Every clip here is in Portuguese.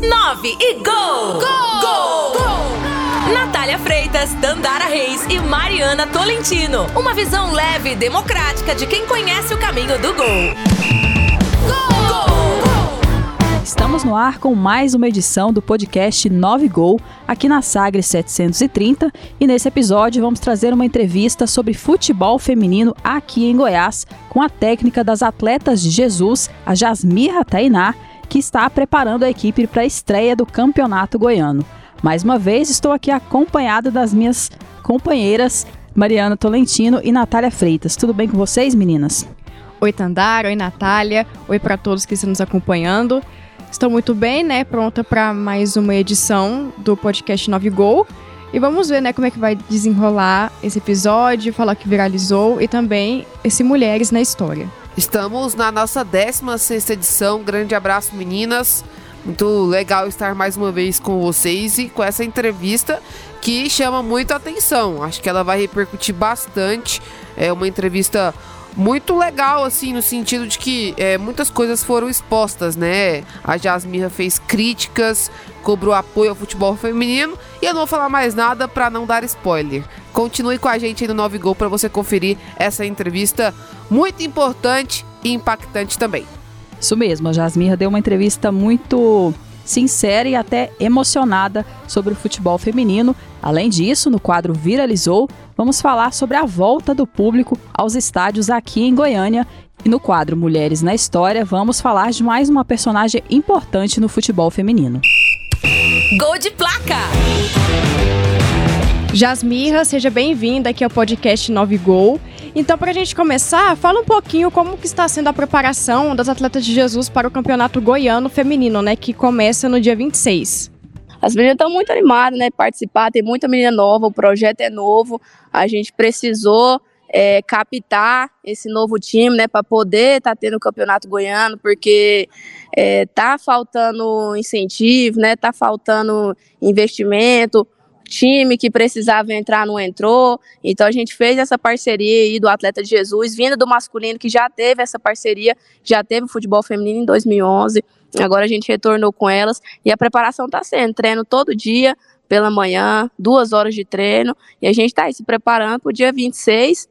9 e gol! Gol! Gol! gol! Natália Freitas, Dandara Reis e Mariana Tolentino. Uma visão leve e democrática de quem conhece o caminho do gol. Estamos no ar com mais uma edição do podcast 9 Gol, aqui na Sagres 730, e nesse episódio vamos trazer uma entrevista sobre futebol feminino aqui em Goiás, com a técnica das atletas de Jesus, a Jasmira Tainá, que está preparando a equipe para a estreia do Campeonato Goiano. Mais uma vez, estou aqui acompanhada das minhas companheiras Mariana Tolentino e Natália Freitas. Tudo bem com vocês, meninas? Oi, Tandara. Oi, Natália. Oi para todos que estão nos acompanhando. Estou muito bem, né? Pronta para mais uma edição do podcast 9 Gol. E vamos ver, né, como é que vai desenrolar esse episódio, falar que viralizou e também esse Mulheres na História. Estamos na nossa 16 edição. Grande abraço, meninas. Muito legal estar mais uma vez com vocês e com essa entrevista que chama muito atenção. Acho que ela vai repercutir bastante. É uma entrevista muito legal, assim, no sentido de que é, muitas coisas foram expostas, né? A Jasmira fez críticas, cobrou apoio ao futebol feminino e eu não vou falar mais nada para não dar spoiler. Continue com a gente aí no 9 Gol para você conferir essa entrevista muito importante e impactante também. Isso mesmo, a Jasmira deu uma entrevista muito sincera e até emocionada sobre o futebol feminino. Além disso, no quadro Viralizou, vamos falar sobre a volta do público aos estádios aqui em Goiânia. E no quadro Mulheres na História, vamos falar de mais uma personagem importante no futebol feminino. Gol de placa! Jasmira, seja bem-vinda aqui ao podcast 9 Gol. Então, para a gente começar, fala um pouquinho como que está sendo a preparação das atletas de Jesus para o Campeonato Goiano Feminino, né, que começa no dia 26. As meninas estão muito animadas, né, participar, tem muita menina nova, o projeto é novo, a gente precisou é, captar esse novo time, né, para poder estar tá tendo o campeonato goiano, porque é, tá faltando incentivo, né, tá faltando investimento time que precisava entrar não entrou. Então a gente fez essa parceria aí do Atleta de Jesus, vindo do masculino que já teve essa parceria, já teve o futebol feminino em 2011. Agora a gente retornou com elas e a preparação está sendo treino todo dia pela manhã, duas horas de treino e a gente está aí se preparando para o dia 26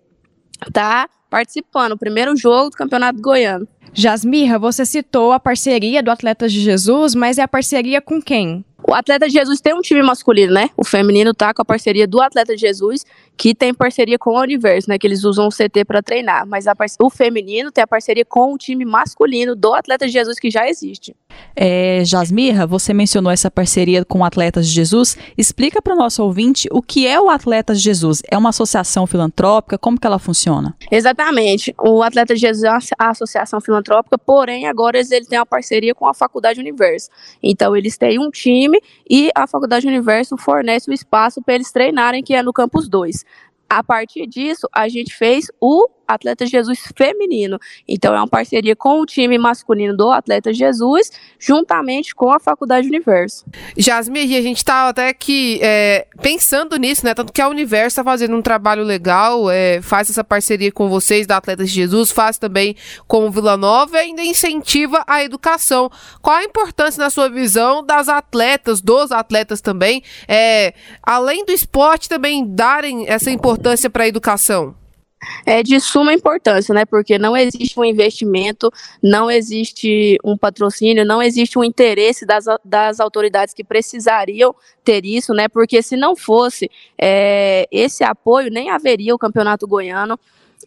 tá participando, o primeiro jogo do Campeonato Goiano. Jasmirra, você citou a parceria do Atletas de Jesus, mas é a parceria com quem? O Atleta de Jesus tem um time masculino, né? O feminino tá com a parceria do Atleta de Jesus, que tem parceria com o Universo, né? Que eles usam o CT para treinar. Mas o feminino tem a parceria com o time masculino do Atleta de Jesus, que já existe. É, Jasmirra, você mencionou essa parceria com o Atletas de Jesus. Explica para o nosso ouvinte o que é o Atletas de Jesus. É uma associação filantrópica? Como que ela funciona? Exatamente. O Atletas de Jesus é a associação filantrópica, porém agora eles têm uma parceria com a Faculdade Universo. Então eles têm um time time e a Faculdade Universo fornece o espaço para eles treinarem, que é no campus 2. A partir disso, a gente fez o Atleta Jesus feminino. Então é uma parceria com o time masculino do Atleta Jesus, juntamente com a Faculdade Universo. Jasmine, a gente está até aqui é, pensando nisso, né? Tanto que a Universo está fazendo um trabalho legal, é, faz essa parceria com vocês da Atletas de Jesus, faz também com o Vila Nova e ainda incentiva a educação. Qual a importância, na sua visão, das atletas, dos atletas também, é, além do esporte, também darem essa importância para a educação? É de suma importância, né? Porque não existe um investimento, não existe um patrocínio, não existe um interesse das, das autoridades que precisariam ter isso, né? Porque se não fosse é, esse apoio, nem haveria o campeonato goiano.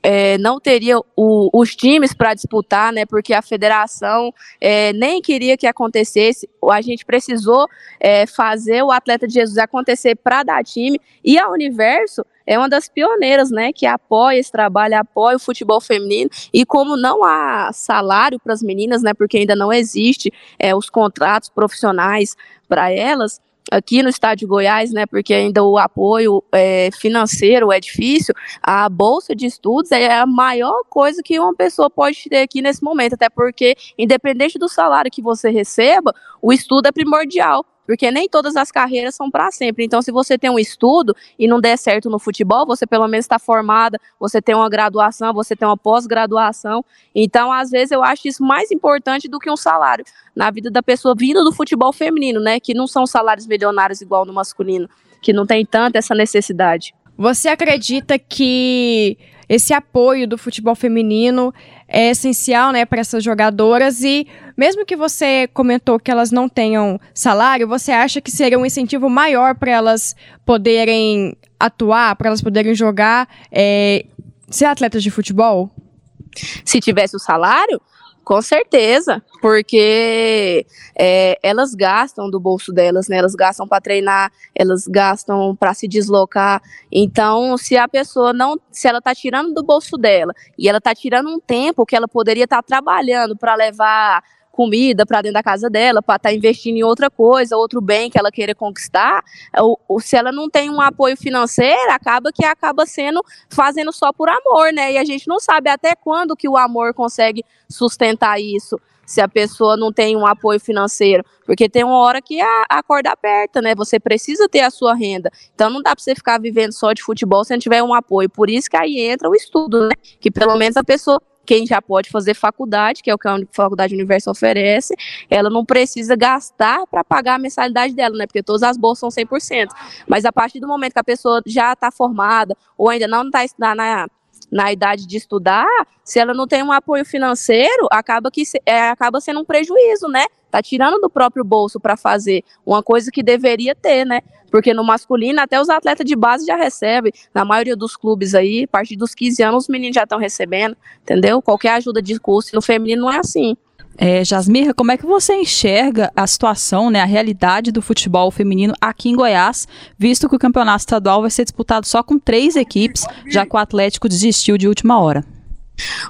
É, não teria o, os times para disputar, né? Porque a federação é, nem queria que acontecesse. A gente precisou é, fazer o atleta de Jesus acontecer para dar time e a Universo é uma das pioneiras, né, que apoia esse trabalho, apoia o futebol feminino. E como não há salário para as meninas, né, porque ainda não existe é, os contratos profissionais para elas, aqui no estado de Goiás, né, porque ainda o apoio é, financeiro é difícil, a bolsa de estudos é a maior coisa que uma pessoa pode ter aqui nesse momento, até porque, independente do salário que você receba, o estudo é primordial porque nem todas as carreiras são para sempre. Então, se você tem um estudo e não der certo no futebol, você pelo menos está formada, você tem uma graduação, você tem uma pós-graduação. Então, às vezes, eu acho isso mais importante do que um salário na vida da pessoa vindo do futebol feminino, né? Que não são salários milionários igual no masculino, que não tem tanta essa necessidade. Você acredita que esse apoio do futebol feminino é essencial, né, para essas jogadoras e mesmo que você comentou que elas não tenham salário, você acha que seria um incentivo maior para elas poderem atuar, para elas poderem jogar, é, ser atletas de futebol? Se tivesse o salário, com certeza, porque é, elas gastam do bolso delas, né? Elas gastam para treinar, elas gastam para se deslocar. Então, se a pessoa não, se ela está tirando do bolso dela e ela está tirando um tempo que ela poderia estar tá trabalhando para levar comida para dentro da casa dela, para estar tá investindo em outra coisa, outro bem que ela queira conquistar, ou, ou, se ela não tem um apoio financeiro, acaba que acaba sendo fazendo só por amor, né? E a gente não sabe até quando que o amor consegue sustentar isso se a pessoa não tem um apoio financeiro, porque tem uma hora que a, a corda aperta, né? Você precisa ter a sua renda. Então não dá para você ficar vivendo só de futebol se não tiver um apoio. Por isso que aí entra o estudo, né? Que pelo menos a pessoa quem já pode fazer faculdade, que é o que a Faculdade Universo oferece, ela não precisa gastar para pagar a mensalidade dela, né? Porque todas as bolsas são 100%. Mas a partir do momento que a pessoa já está formada ou ainda não está na, na idade de estudar, se ela não tem um apoio financeiro, acaba que é, acaba sendo um prejuízo, né? Tá tirando do próprio bolso para fazer uma coisa que deveria ter, né? Porque no masculino, até os atletas de base já recebem. Na maioria dos clubes aí, a partir dos 15 anos, os meninos já estão recebendo, entendeu? Qualquer ajuda de curso. No feminino não é assim. É, Jasmirra, como é que você enxerga a situação, né, a realidade do futebol feminino aqui em Goiás, visto que o campeonato estadual vai ser disputado só com três equipes, já que o Atlético desistiu de última hora?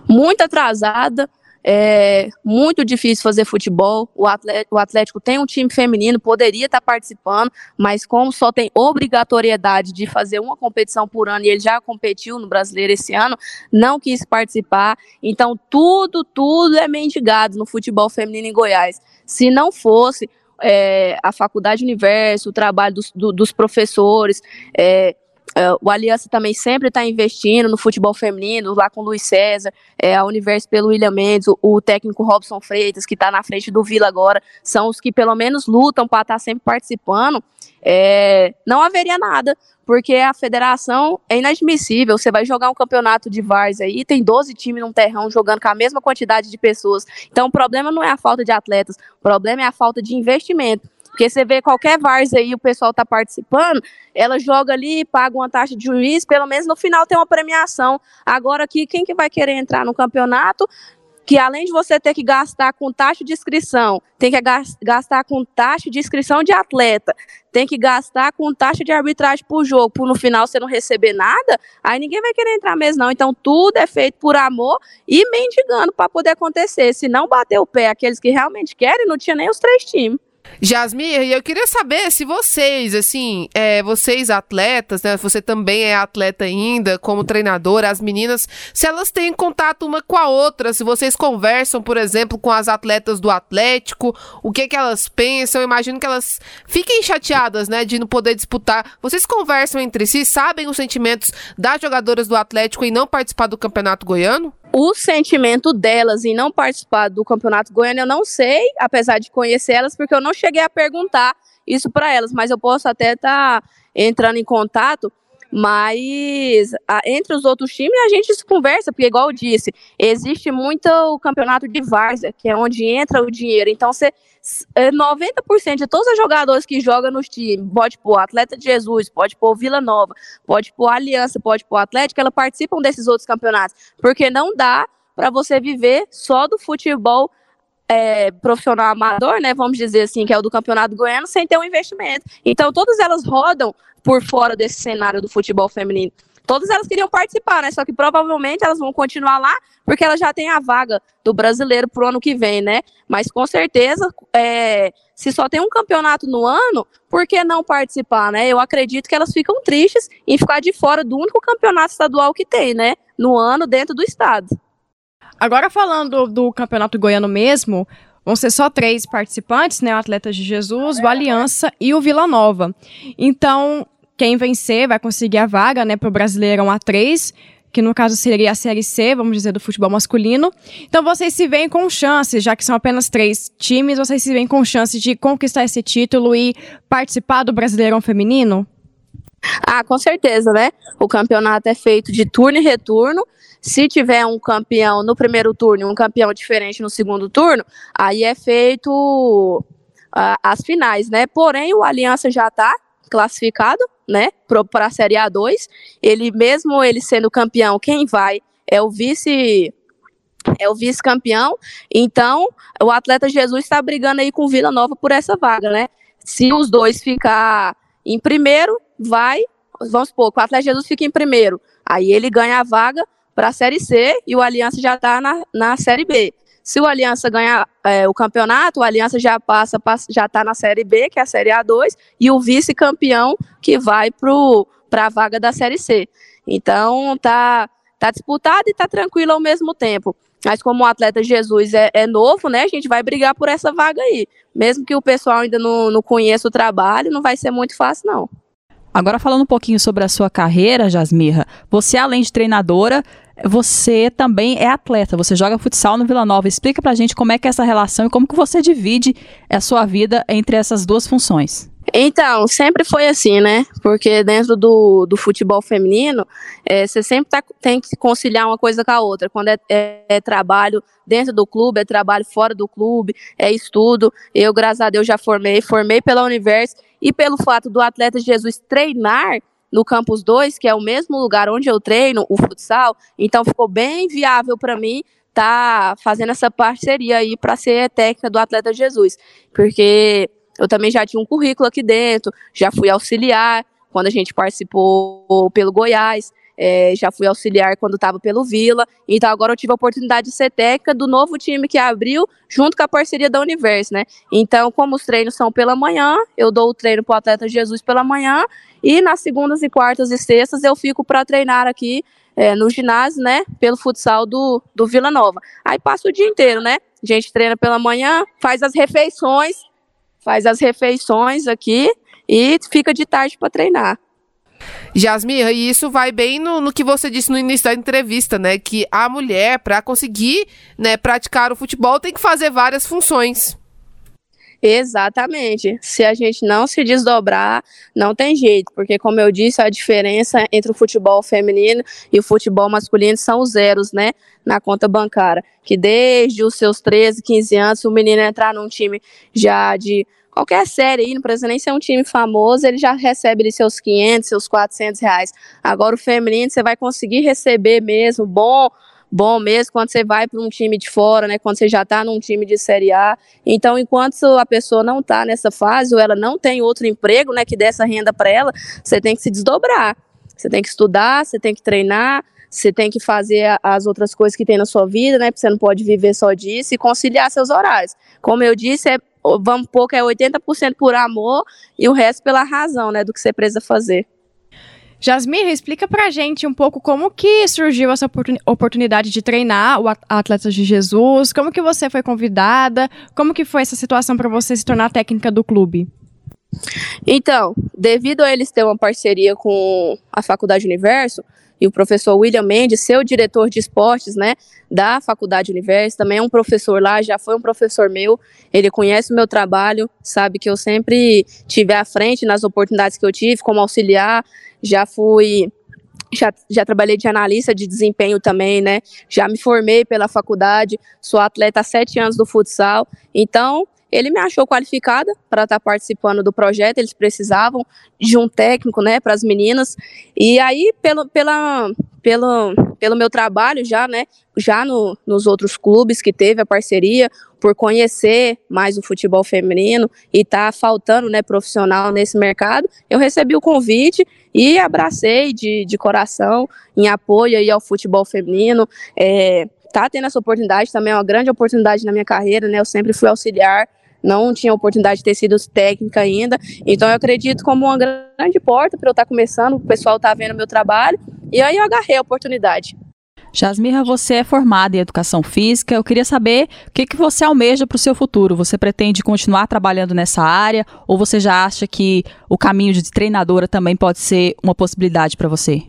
Muito atrasada, é muito difícil fazer futebol. O Atlético, o Atlético, tem um time feminino, poderia estar participando, mas como só tem obrigatoriedade de fazer uma competição por ano e ele já competiu no brasileiro esse ano, não quis participar. Então, tudo, tudo é mendigado no futebol feminino em Goiás. Se não fosse é, a Faculdade Universo, o trabalho dos, do, dos professores, é, Uh, o Aliança também sempre está investindo no futebol feminino, lá com o Luiz César, é, a Universo pelo William Mendes, o, o técnico Robson Freitas, que está na frente do Vila agora, são os que pelo menos lutam para estar tá sempre participando. É, não haveria nada, porque a federação é inadmissível. Você vai jogar um campeonato de VARs aí, tem 12 times num terrão jogando com a mesma quantidade de pessoas. Então o problema não é a falta de atletas, o problema é a falta de investimento. Porque você vê qualquer Vars aí, o pessoal tá participando, ela joga ali, paga uma taxa de juiz, pelo menos no final tem uma premiação. Agora aqui, quem que vai querer entrar no campeonato? Que além de você ter que gastar com taxa de inscrição, tem que gastar com taxa de inscrição de atleta, tem que gastar com taxa de arbitragem por jogo, por no final você não receber nada, aí ninguém vai querer entrar mesmo não. Então tudo é feito por amor e mendigando para poder acontecer. Se não bater o pé aqueles que realmente querem, não tinha nem os três times. Jasmir, eu queria saber se vocês, assim, é, vocês atletas, né? Você também é atleta ainda, como treinadora, as meninas, se elas têm contato uma com a outra, se vocês conversam, por exemplo, com as atletas do Atlético, o que que elas pensam, eu imagino que elas fiquem chateadas, né, de não poder disputar. Vocês conversam entre si, sabem os sentimentos das jogadoras do Atlético em não participar do Campeonato Goiano? O sentimento delas em não participar do Campeonato Goiano, eu não sei, apesar de conhecer elas, porque eu não cheguei a perguntar isso para elas, mas eu posso até estar tá entrando em contato mas a, entre os outros times a gente se conversa, porque igual eu disse, existe muito o campeonato de várzea, que é onde entra o dinheiro. Então, você 90% de todos os jogadores que jogam nos times, pode pôr Atleta de Jesus, pode pôr Vila Nova, pode pôr Aliança, pode pôr Atlético, elas participam desses outros campeonatos, porque não dá para você viver só do futebol é, profissional amador, né, vamos dizer assim, que é o do Campeonato Goiano, sem ter um investimento. Então, todas elas rodam por fora desse cenário do futebol feminino. Todas elas queriam participar, né? Só que provavelmente elas vão continuar lá porque elas já têm a vaga do brasileiro pro ano que vem, né? Mas com certeza, é, se só tem um campeonato no ano, por que não participar, né? Eu acredito que elas ficam tristes em ficar de fora do único campeonato estadual que tem, né? No ano dentro do estado. Agora falando do campeonato goiano mesmo, vão ser só três participantes, né? O Atletas de Jesus, o Aliança e o Vila Nova. Então, quem vencer vai conseguir a vaga, né, para o Brasileirão A3 que no caso seria a Série C, vamos dizer, do futebol masculino. Então vocês se veem com chances, já que são apenas três times, vocês se veem com chances de conquistar esse título e participar do Brasileirão Feminino? Ah, com certeza, né? O campeonato é feito de turno e retorno. Se tiver um campeão no primeiro turno e um campeão diferente no segundo turno, aí é feito uh, as finais, né? Porém, o Aliança já está classificado, né, para a Série A2. Ele mesmo ele sendo campeão, quem vai é o vice é o vice-campeão. Então, o atleta Jesus está brigando aí com o Vila Nova por essa vaga, né? Se os dois ficar em primeiro, vai, vamos supor, o atleta Jesus fica em primeiro, aí ele ganha a vaga para a Série C e o Aliança já está na, na Série B. Se o Aliança ganhar é, o campeonato, o Aliança já passa, passa já está na Série B, que é a Série A2, e o vice-campeão que vai para a vaga da Série C. Então tá, tá disputado e tá tranquilo ao mesmo tempo. Mas como o atleta Jesus é, é, novo, né, a gente vai brigar por essa vaga aí. Mesmo que o pessoal ainda não, não conheça o trabalho, não vai ser muito fácil, não. Agora falando um pouquinho sobre a sua carreira, Jasmirra, você além de treinadora, você também é atleta, você joga futsal no Vila Nova. Explica pra gente como é que é essa relação e como que você divide a sua vida entre essas duas funções. Então, sempre foi assim, né? Porque dentro do, do futebol feminino, é, você sempre tá, tem que conciliar uma coisa com a outra. Quando é, é, é, trabalho dentro do clube, é trabalho fora do clube, é estudo. Eu, graças a Deus, já formei, formei pela Universo e pelo fato do atleta Jesus treinar no Campus 2, que é o mesmo lugar onde eu treino o futsal, então ficou bem viável para mim tá fazendo essa parceria aí para ser técnica do Atleta Jesus, porque eu também já tinha um currículo aqui dentro, já fui auxiliar quando a gente participou pelo Goiás, é, já fui auxiliar quando estava pelo Vila, então agora eu tive a oportunidade de ser técnica do novo time que abriu, junto com a parceria da Universo, né? Então, como os treinos são pela manhã, eu dou o treino para o atleta Jesus pela manhã, e nas segundas e quartas e sextas eu fico para treinar aqui é, no ginásio, né? Pelo futsal do, do Vila Nova. Aí passa o dia inteiro, né? A gente treina pela manhã, faz as refeições, faz as refeições aqui e fica de tarde para treinar. Jasmir, e isso vai bem no, no, que você disse no início da entrevista, né? Que a mulher, para conseguir né, praticar o futebol, tem que fazer várias funções. Exatamente. Se a gente não se desdobrar, não tem jeito, porque como eu disse, a diferença entre o futebol feminino e o futebol masculino são os zeros, né, na conta bancária, que desde os seus 13, 15 anos, o menino entrar num time já de qualquer série aí, não precisa nem ser um time famoso, ele já recebe ali seus 500, seus 400 reais. Agora o feminino você vai conseguir receber mesmo, bom, bom mesmo quando você vai para um time de fora, né? Quando você já está num time de Série A. Então, enquanto a pessoa não está nessa fase ou ela não tem outro emprego, né, que dê essa renda para ela, você tem que se desdobrar. Você tem que estudar, você tem que treinar, você tem que fazer as outras coisas que tem na sua vida, né? Porque você não pode viver só disso e conciliar seus horários. Como eu disse, é vamos pouco é 80% por amor e o resto pela razão, né, do que você precisa fazer. Jasmir, explica pra gente um pouco como que surgiu essa oportunidade de treinar o Atletas de Jesus, como que você foi convidada, como que foi essa situação para você se tornar técnica do clube? Então, devido a eles ter uma parceria com a Faculdade Universo, e o professor William Mendes, seu diretor de esportes, né, da Faculdade Universo, também é um professor lá, já foi um professor meu, ele conhece o meu trabalho, sabe que eu sempre tive à frente nas oportunidades que eu tive como auxiliar, já fui já, já trabalhei de analista de desempenho também, né? Já me formei pela faculdade, sou atleta há sete anos do futsal. Então, ele me achou qualificada para estar tá participando do projeto, eles precisavam de um técnico, né, para as meninas. E aí, pelo, pela, pelo, pelo meu trabalho já, né, já no, nos outros clubes que teve a parceria, por conhecer mais o futebol feminino e tá faltando, né, profissional nesse mercado, eu recebi o convite e abracei de, de coração em apoio aí ao futebol feminino. É, tá tendo essa oportunidade também é uma grande oportunidade na minha carreira, né? Eu sempre fui auxiliar não tinha oportunidade de ter sido técnica ainda. Então eu acredito como uma grande porta para eu estar tá começando, o pessoal tá vendo meu trabalho, e aí eu agarrei a oportunidade. Jasmirra, você é formada em educação física. Eu queria saber o que, que você almeja para o seu futuro. Você pretende continuar trabalhando nessa área ou você já acha que o caminho de treinadora também pode ser uma possibilidade para você?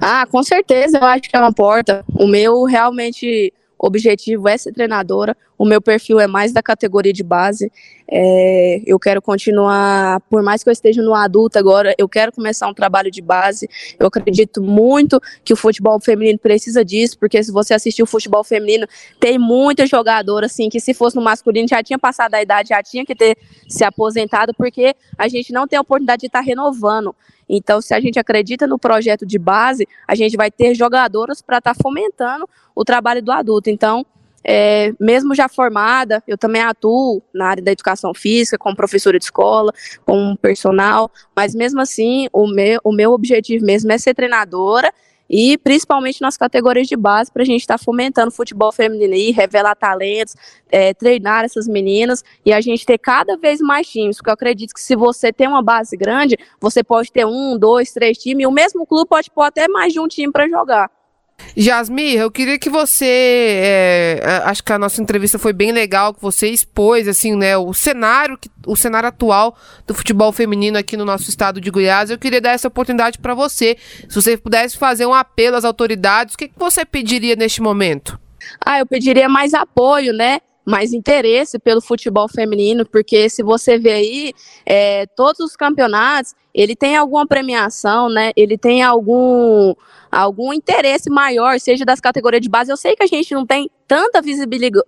Ah, com certeza, eu acho que é uma porta. O meu realmente objetivo é ser treinadora. O meu perfil é mais da categoria de base. É, eu quero continuar, por mais que eu esteja no adulto agora, eu quero começar um trabalho de base. Eu acredito muito que o futebol feminino precisa disso, porque se você assistir o futebol feminino, tem muita jogadora assim que se fosse no masculino já tinha passado a idade, já tinha que ter se aposentado, porque a gente não tem a oportunidade de estar renovando. Então, se a gente acredita no projeto de base, a gente vai ter jogadoras para estar tá fomentando o trabalho do adulto. Então, é, mesmo já formada, eu também atuo na área da educação física, como professora de escola, como personal, mas mesmo assim, o meu, o meu objetivo mesmo é ser treinadora e principalmente nas categorias de base para a gente estar tá fomentando o futebol feminino e revelar talentos, é, treinar essas meninas e a gente ter cada vez mais times, porque eu acredito que se você tem uma base grande, você pode ter um, dois, três times e o mesmo clube pode pôr até mais de um time para jogar. Jasmir, eu queria que você, é, acho que a nossa entrevista foi bem legal, que você expôs assim, né, o cenário, o cenário atual do futebol feminino aqui no nosso estado de Goiás. Eu queria dar essa oportunidade para você, se você pudesse fazer um apelo às autoridades, o que, que você pediria neste momento? Ah, eu pediria mais apoio, né? mais interesse pelo futebol feminino, porque se você vê aí, é, todos os campeonatos, ele tem alguma premiação, né? Ele tem algum algum interesse maior, seja das categorias de base. Eu sei que a gente não tem tanta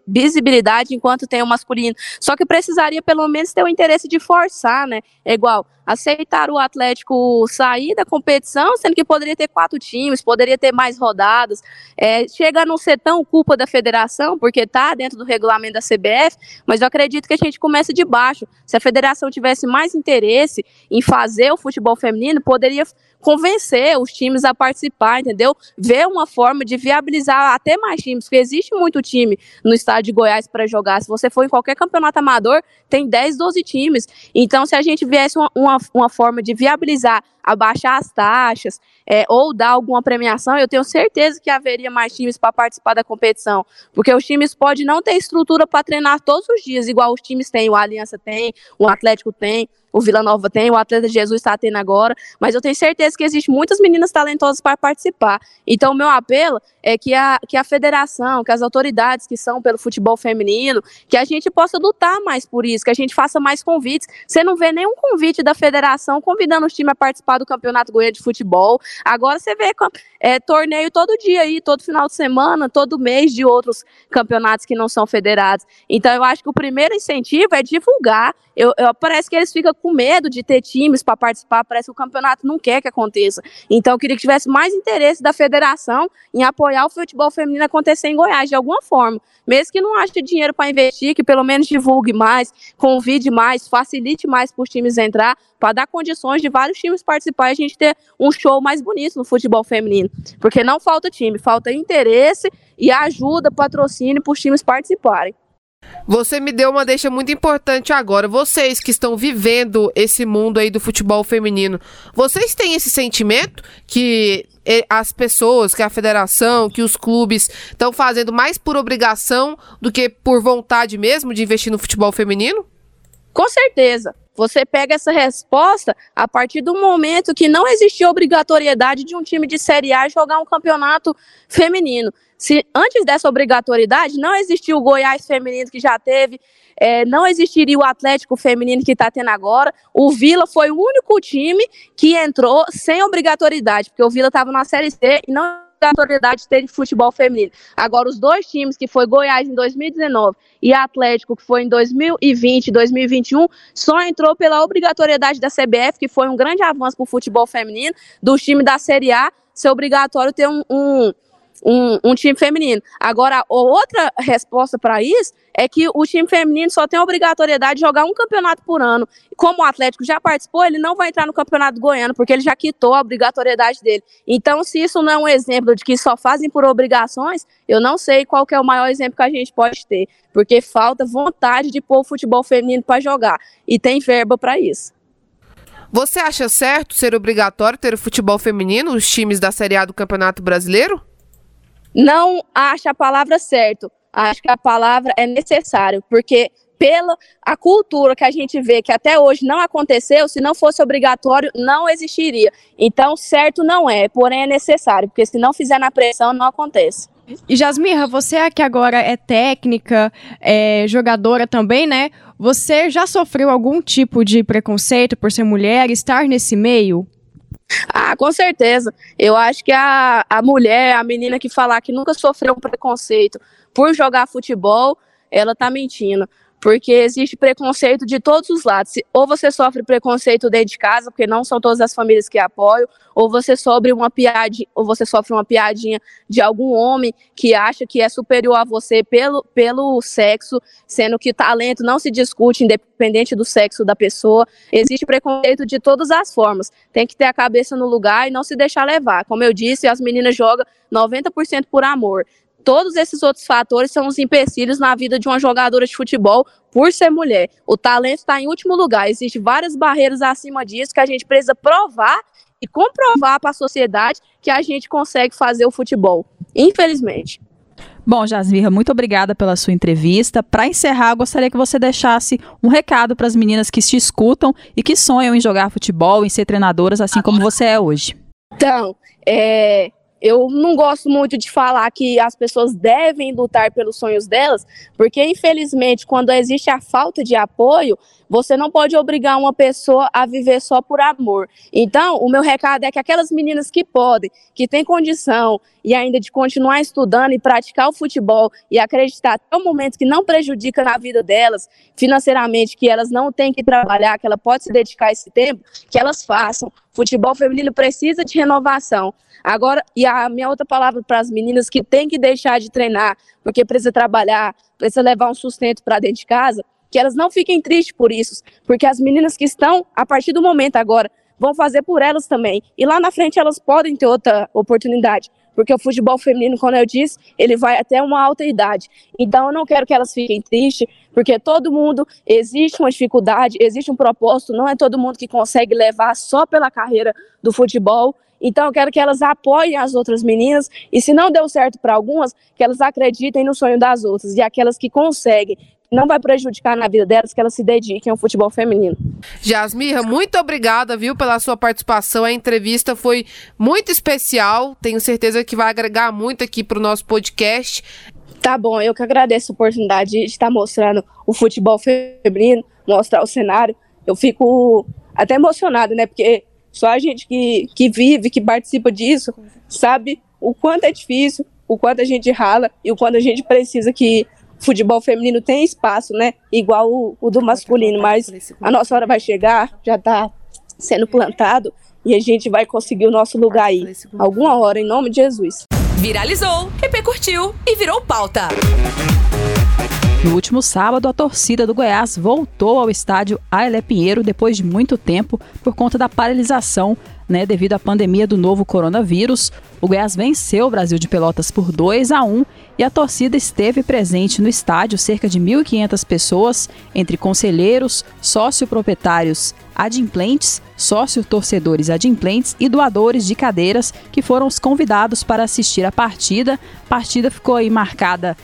visibilidade enquanto tem o masculino, só que precisaria pelo menos ter o interesse de forçar, né? É igual aceitar o Atlético sair da competição, sendo que poderia ter quatro times, poderia ter mais rodadas. É, chega a não ser tão culpa da federação, porque está dentro do regulamento da CBF, mas eu acredito que a gente começa de baixo. Se a federação tivesse mais interesse em fazer o futebol feminino, poderia convencer os times a participar, entendeu? Ver uma forma de viabilizar até mais times, porque existe muito time no estado de Goiás para jogar. Se você for em qualquer campeonato amador, tem 10, 12 times. Então, se a gente viesse uma, uma, uma forma de viabilizar, abaixar as taxas, é, ou dar alguma premiação, eu tenho certeza que haveria mais times para participar da competição. Porque os times podem não ter estrutura para treinar todos os dias, igual os times têm, o Aliança tem, o Atlético tem o Vila Nova tem, o Atleta Jesus está tendo agora, mas eu tenho certeza que existem muitas meninas talentosas para participar. Então, o meu apelo é que a, que a federação, que as autoridades que são pelo futebol feminino, que a gente possa lutar mais por isso, que a gente faça mais convites. Você não vê nenhum convite da federação convidando os times a participar do Campeonato Goiano de Futebol. Agora você vê é, torneio todo dia aí, todo final de semana, todo mês de outros campeonatos que não são federados. Então, eu acho que o primeiro incentivo é divulgar. Eu, eu parece que eles ficam com medo de ter times para participar, parece que o campeonato não quer que aconteça. Então, eu queria que tivesse mais interesse da federação em apoiar o futebol feminino acontecer em Goiás, de alguma forma. Mesmo que não ache dinheiro para investir, que pelo menos divulgue mais, convide mais, facilite mais para os times entrar, para dar condições de vários times participar e a gente ter um show mais bonito no futebol feminino. Porque não falta time, falta interesse e ajuda, patrocínio para os times participarem. Você me deu uma deixa muito importante agora. Vocês que estão vivendo esse mundo aí do futebol feminino, vocês têm esse sentimento que eh, as pessoas, que a federação, que os clubes estão fazendo mais por obrigação do que por vontade mesmo de investir no futebol feminino? Com certeza. Você pega essa resposta a partir do momento que não existia obrigatoriedade de um time de Série A jogar um campeonato feminino. Se antes dessa obrigatoriedade não existia o Goiás feminino que já teve, é, não existiria o Atlético feminino que está tendo agora. O Vila foi o único time que entrou sem obrigatoriedade, porque o Vila estava na Série C e não obrigatoriedade de ter futebol feminino. Agora, os dois times, que foi Goiás em 2019 e Atlético, que foi em 2020 e 2021, só entrou pela obrigatoriedade da CBF, que foi um grande avanço para o futebol feminino, dos times da Série A ser obrigatório ter um, um um, um time feminino. Agora, outra resposta para isso é que o time feminino só tem a obrigatoriedade de jogar um campeonato por ano. Como o Atlético já participou, ele não vai entrar no campeonato goiano, porque ele já quitou a obrigatoriedade dele. Então, se isso não é um exemplo de que só fazem por obrigações, eu não sei qual é o maior exemplo que a gente pode ter, porque falta vontade de pôr o futebol feminino para jogar, e tem verba para isso. Você acha certo ser obrigatório ter o futebol feminino, os times da Série A do Campeonato Brasileiro? Não acho a palavra certo. Acho que a palavra é necessário, porque pela a cultura que a gente vê que até hoje não aconteceu, se não fosse obrigatório, não existiria. Então, certo não é, porém é necessário, porque se não fizer na pressão, não acontece. E Jasmirra, você é que agora é técnica, é jogadora também, né? Você já sofreu algum tipo de preconceito por ser mulher, estar nesse meio? Ah, com certeza. Eu acho que a, a mulher, a menina que falar que nunca sofreu um preconceito por jogar futebol, ela tá mentindo porque existe preconceito de todos os lados. Ou você sofre preconceito dentro de casa, porque não são todas as famílias que apoiam, ou você sofre uma piadinha, ou você sofre uma piadinha de algum homem que acha que é superior a você pelo, pelo sexo, sendo que talento não se discute independente do sexo da pessoa. Existe preconceito de todas as formas. Tem que ter a cabeça no lugar e não se deixar levar. Como eu disse, as meninas jogam 90% por amor todos esses outros fatores são os empecilhos na vida de uma jogadora de futebol por ser mulher. O talento está em último lugar. Existem várias barreiras acima disso que a gente precisa provar e comprovar para a sociedade que a gente consegue fazer o futebol. Infelizmente. Bom, Jasmirra, muito obrigada pela sua entrevista. Para encerrar, gostaria que você deixasse um recado para as meninas que te escutam e que sonham em jogar futebol, em ser treinadoras, assim como você é hoje. Então, é, eu não gosto muito de falar que as pessoas devem lutar pelos sonhos delas, porque infelizmente, quando existe a falta de apoio, você não pode obrigar uma pessoa a viver só por amor. Então, o meu recado é que aquelas meninas que podem, que têm condição e ainda de continuar estudando e praticar o futebol e acreditar até o momento que não prejudica na vida delas, financeiramente, que elas não têm que trabalhar, que ela pode se dedicar esse tempo, que elas façam. Futebol feminino precisa de renovação. Agora, e a minha outra palavra para as meninas que têm que deixar de treinar, porque precisa trabalhar, precisa levar um sustento para dentro de casa, que elas não fiquem tristes por isso, porque as meninas que estão, a partir do momento agora, vão fazer por elas também. E lá na frente elas podem ter outra oportunidade, porque o futebol feminino, como eu disse, ele vai até uma alta idade. Então eu não quero que elas fiquem tristes, porque todo mundo existe uma dificuldade, existe um propósito, não é todo mundo que consegue levar só pela carreira do futebol. Então eu quero que elas apoiem as outras meninas e se não deu certo para algumas, que elas acreditem no sonho das outras e aquelas que conseguem, não vai prejudicar na vida delas que elas se dediquem ao futebol feminino. Jasmirra, muito obrigada, viu, pela sua participação. A entrevista foi muito especial. Tenho certeza que vai agregar muito aqui para o nosso podcast. Tá bom, eu que agradeço a oportunidade de estar mostrando o futebol feminino, mostrar o cenário. Eu fico até emocionado, né? Porque só a gente que, que vive, que participa disso, sabe o quanto é difícil, o quanto a gente rala e o quanto a gente precisa que futebol feminino tem espaço, né? Igual o, o do masculino, mas a nossa hora vai chegar, já está sendo plantado e a gente vai conseguir o nosso lugar aí. Alguma hora, em nome de Jesus. Viralizou, repercutiu e virou pauta. No último sábado, a torcida do Goiás voltou ao estádio Ailé Pinheiro depois de muito tempo por conta da paralisação né, devido à pandemia do novo coronavírus. O Goiás venceu o Brasil de Pelotas por 2 a 1 e a torcida esteve presente no estádio, cerca de 1.500 pessoas, entre conselheiros, sócio-proprietários adimplentes, sócio-torcedores adimplentes e doadores de cadeiras que foram os convidados para assistir a partida. A partida ficou aí marcada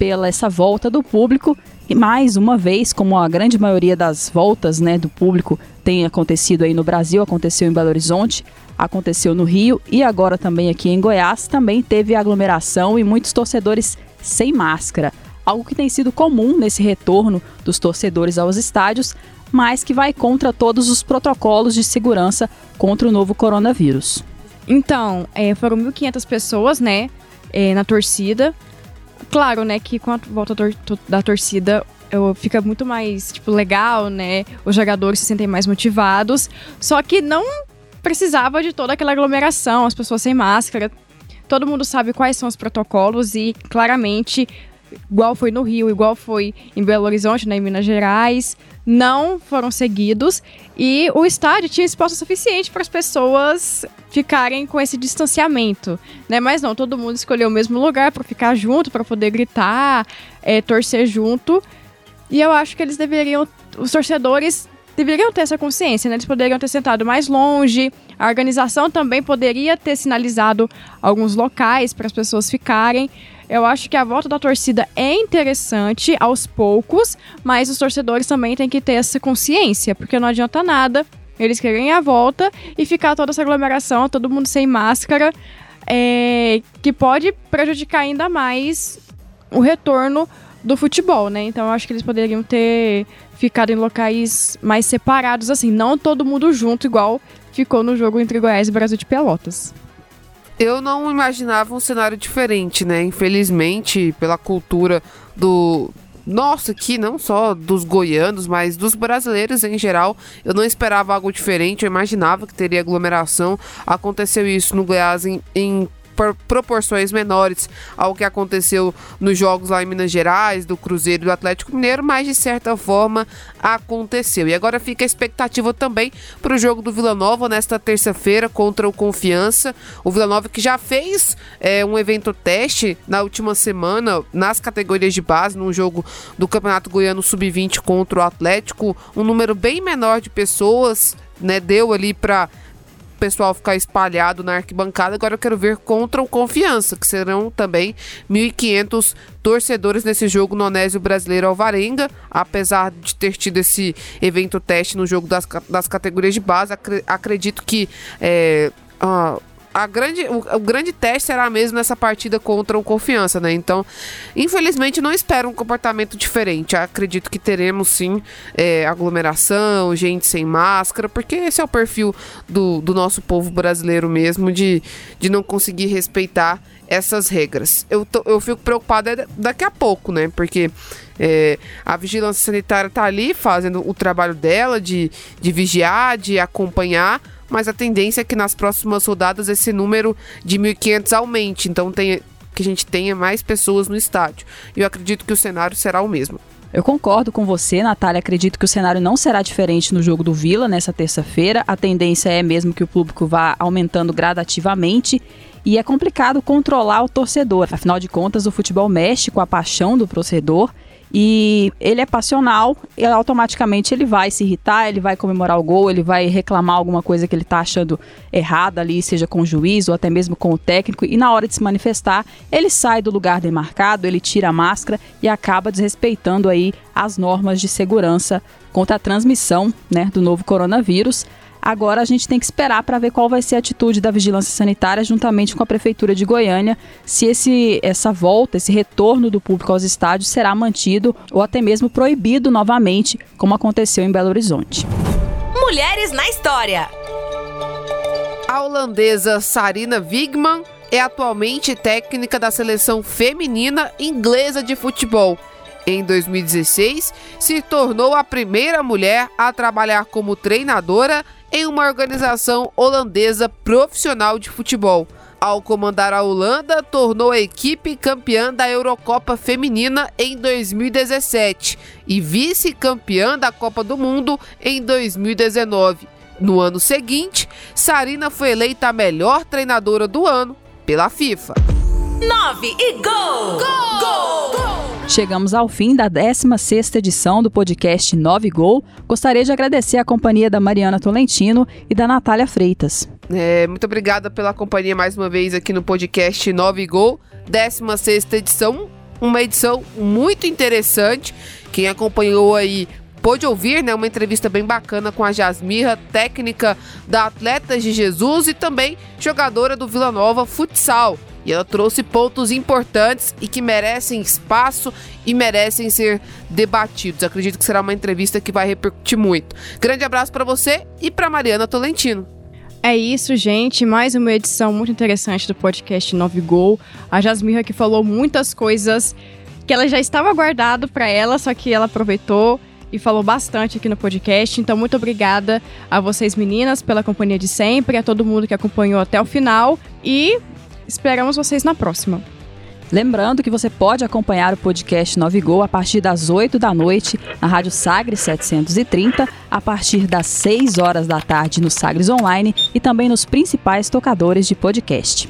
pela essa volta do público e mais uma vez, como a grande maioria das voltas né, do público tem acontecido aí no Brasil, aconteceu em Belo Horizonte, aconteceu no Rio e agora também aqui em Goiás, também teve aglomeração e muitos torcedores sem máscara. Algo que tem sido comum nesse retorno dos torcedores aos estádios, mas que vai contra todos os protocolos de segurança contra o novo coronavírus. Então, é, foram 1.500 pessoas, né, é, na torcida. Claro, né, que com a volta da torcida fica muito mais, tipo, legal, né? Os jogadores se sentem mais motivados. Só que não precisava de toda aquela aglomeração, as pessoas sem máscara. Todo mundo sabe quais são os protocolos e claramente, igual foi no Rio, igual foi em Belo Horizonte, né, em Minas Gerais, não foram seguidos e o estádio tinha espaço suficiente para as pessoas ficarem com esse distanciamento, né? Mas não, todo mundo escolheu o mesmo lugar para ficar junto, para poder gritar, é, torcer junto. E eu acho que eles deveriam, os torcedores deveriam ter essa consciência, né? Eles poderiam ter sentado mais longe. A organização também poderia ter sinalizado alguns locais para as pessoas ficarem. Eu acho que a volta da torcida é interessante aos poucos, mas os torcedores também têm que ter essa consciência, porque não adianta nada eles querem a volta e ficar toda essa aglomeração, todo mundo sem máscara, é, que pode prejudicar ainda mais o retorno do futebol, né? Então eu acho que eles poderiam ter ficado em locais mais separados, assim, não todo mundo junto, igual ficou no jogo entre Goiás e Brasil de Pelotas. Eu não imaginava um cenário diferente, né? Infelizmente, pela cultura do, nossa, aqui não só dos goianos, mas dos brasileiros em geral. Eu não esperava algo diferente, eu imaginava que teria aglomeração. Aconteceu isso no Goiás em, em proporções menores ao que aconteceu nos jogos lá em Minas Gerais, do Cruzeiro e do Atlético Mineiro, mas de certa forma aconteceu. E agora fica a expectativa também para o jogo do Vila Nova nesta terça-feira contra o Confiança. O Vila Nova que já fez é, um evento teste na última semana nas categorias de base, num jogo do Campeonato Goiano Sub-20 contra o Atlético, um número bem menor de pessoas, né, deu ali para pessoal ficar espalhado na arquibancada, agora eu quero ver contra o Confiança, que serão também 1.500 torcedores nesse jogo no Onésio Brasileiro Alvarenga, apesar de ter tido esse evento teste no jogo das, das categorias de base, acredito que é, uh, a grande, o, o, grande teste será mesmo nessa partida contra o Confiança, né? Então, infelizmente, não espero um comportamento diferente. Acredito que teremos sim é, aglomeração, gente sem máscara, porque esse é o perfil do, do nosso povo brasileiro mesmo, de, de não conseguir respeitar essas regras. Eu, tô, eu fico preocupada daqui a pouco, né? Porque é, a vigilância sanitária está ali fazendo o trabalho dela de, de vigiar, de acompanhar mas a tendência é que nas próximas rodadas esse número de 1.500 aumente, então tem, que a gente tenha mais pessoas no estádio. E eu acredito que o cenário será o mesmo. Eu concordo com você, Natália. Acredito que o cenário não será diferente no jogo do Vila nessa terça-feira. A tendência é mesmo que o público vá aumentando gradativamente. E é complicado controlar o torcedor. Afinal de contas, o futebol mexe com a paixão do torcedor e ele é passional e automaticamente ele vai se irritar, ele vai comemorar o gol, ele vai reclamar alguma coisa que ele está achando errada ali, seja com o juiz ou até mesmo com o técnico, e na hora de se manifestar, ele sai do lugar demarcado, ele tira a máscara e acaba desrespeitando aí as normas de segurança contra a transmissão né, do novo coronavírus. Agora a gente tem que esperar para ver qual vai ser a atitude da vigilância sanitária juntamente com a prefeitura de Goiânia, se esse essa volta, esse retorno do público aos estádios será mantido ou até mesmo proibido novamente, como aconteceu em Belo Horizonte. Mulheres na história. A holandesa Sarina Wigman é atualmente técnica da seleção feminina inglesa de futebol. Em 2016, se tornou a primeira mulher a trabalhar como treinadora em uma organização holandesa profissional de futebol. Ao comandar a Holanda, tornou a equipe campeã da Eurocopa Feminina em 2017 e vice-campeã da Copa do Mundo em 2019. No ano seguinte, Sarina foi eleita a melhor treinadora do ano pela FIFA. 9 e gol! Gol! Gol! gol! Chegamos ao fim da 16ª edição do podcast 9 Gol. Gostaria de agradecer a companhia da Mariana Tolentino e da Natália Freitas. É, muito obrigada pela companhia mais uma vez aqui no podcast 9 Gol, 16ª edição, uma edição muito interessante. Quem acompanhou aí pôde ouvir né, uma entrevista bem bacana com a Jasmirra, técnica da Atletas de Jesus e também jogadora do Vila Nova Futsal. E ela trouxe pontos importantes e que merecem espaço e merecem ser debatidos. Acredito que será uma entrevista que vai repercutir muito. Grande abraço para você e para Mariana Tolentino. É isso, gente. Mais uma edição muito interessante do podcast 9 Gol. A Jasmira que falou muitas coisas que ela já estava guardado para ela, só que ela aproveitou e falou bastante aqui no podcast. Então, muito obrigada a vocês, meninas, pela companhia de sempre, a todo mundo que acompanhou até o final. E Esperamos vocês na próxima. Lembrando que você pode acompanhar o podcast 9 Gol a partir das 8 da noite na Rádio Sagres 730, a partir das 6 horas da tarde no Sagres Online e também nos principais tocadores de podcast.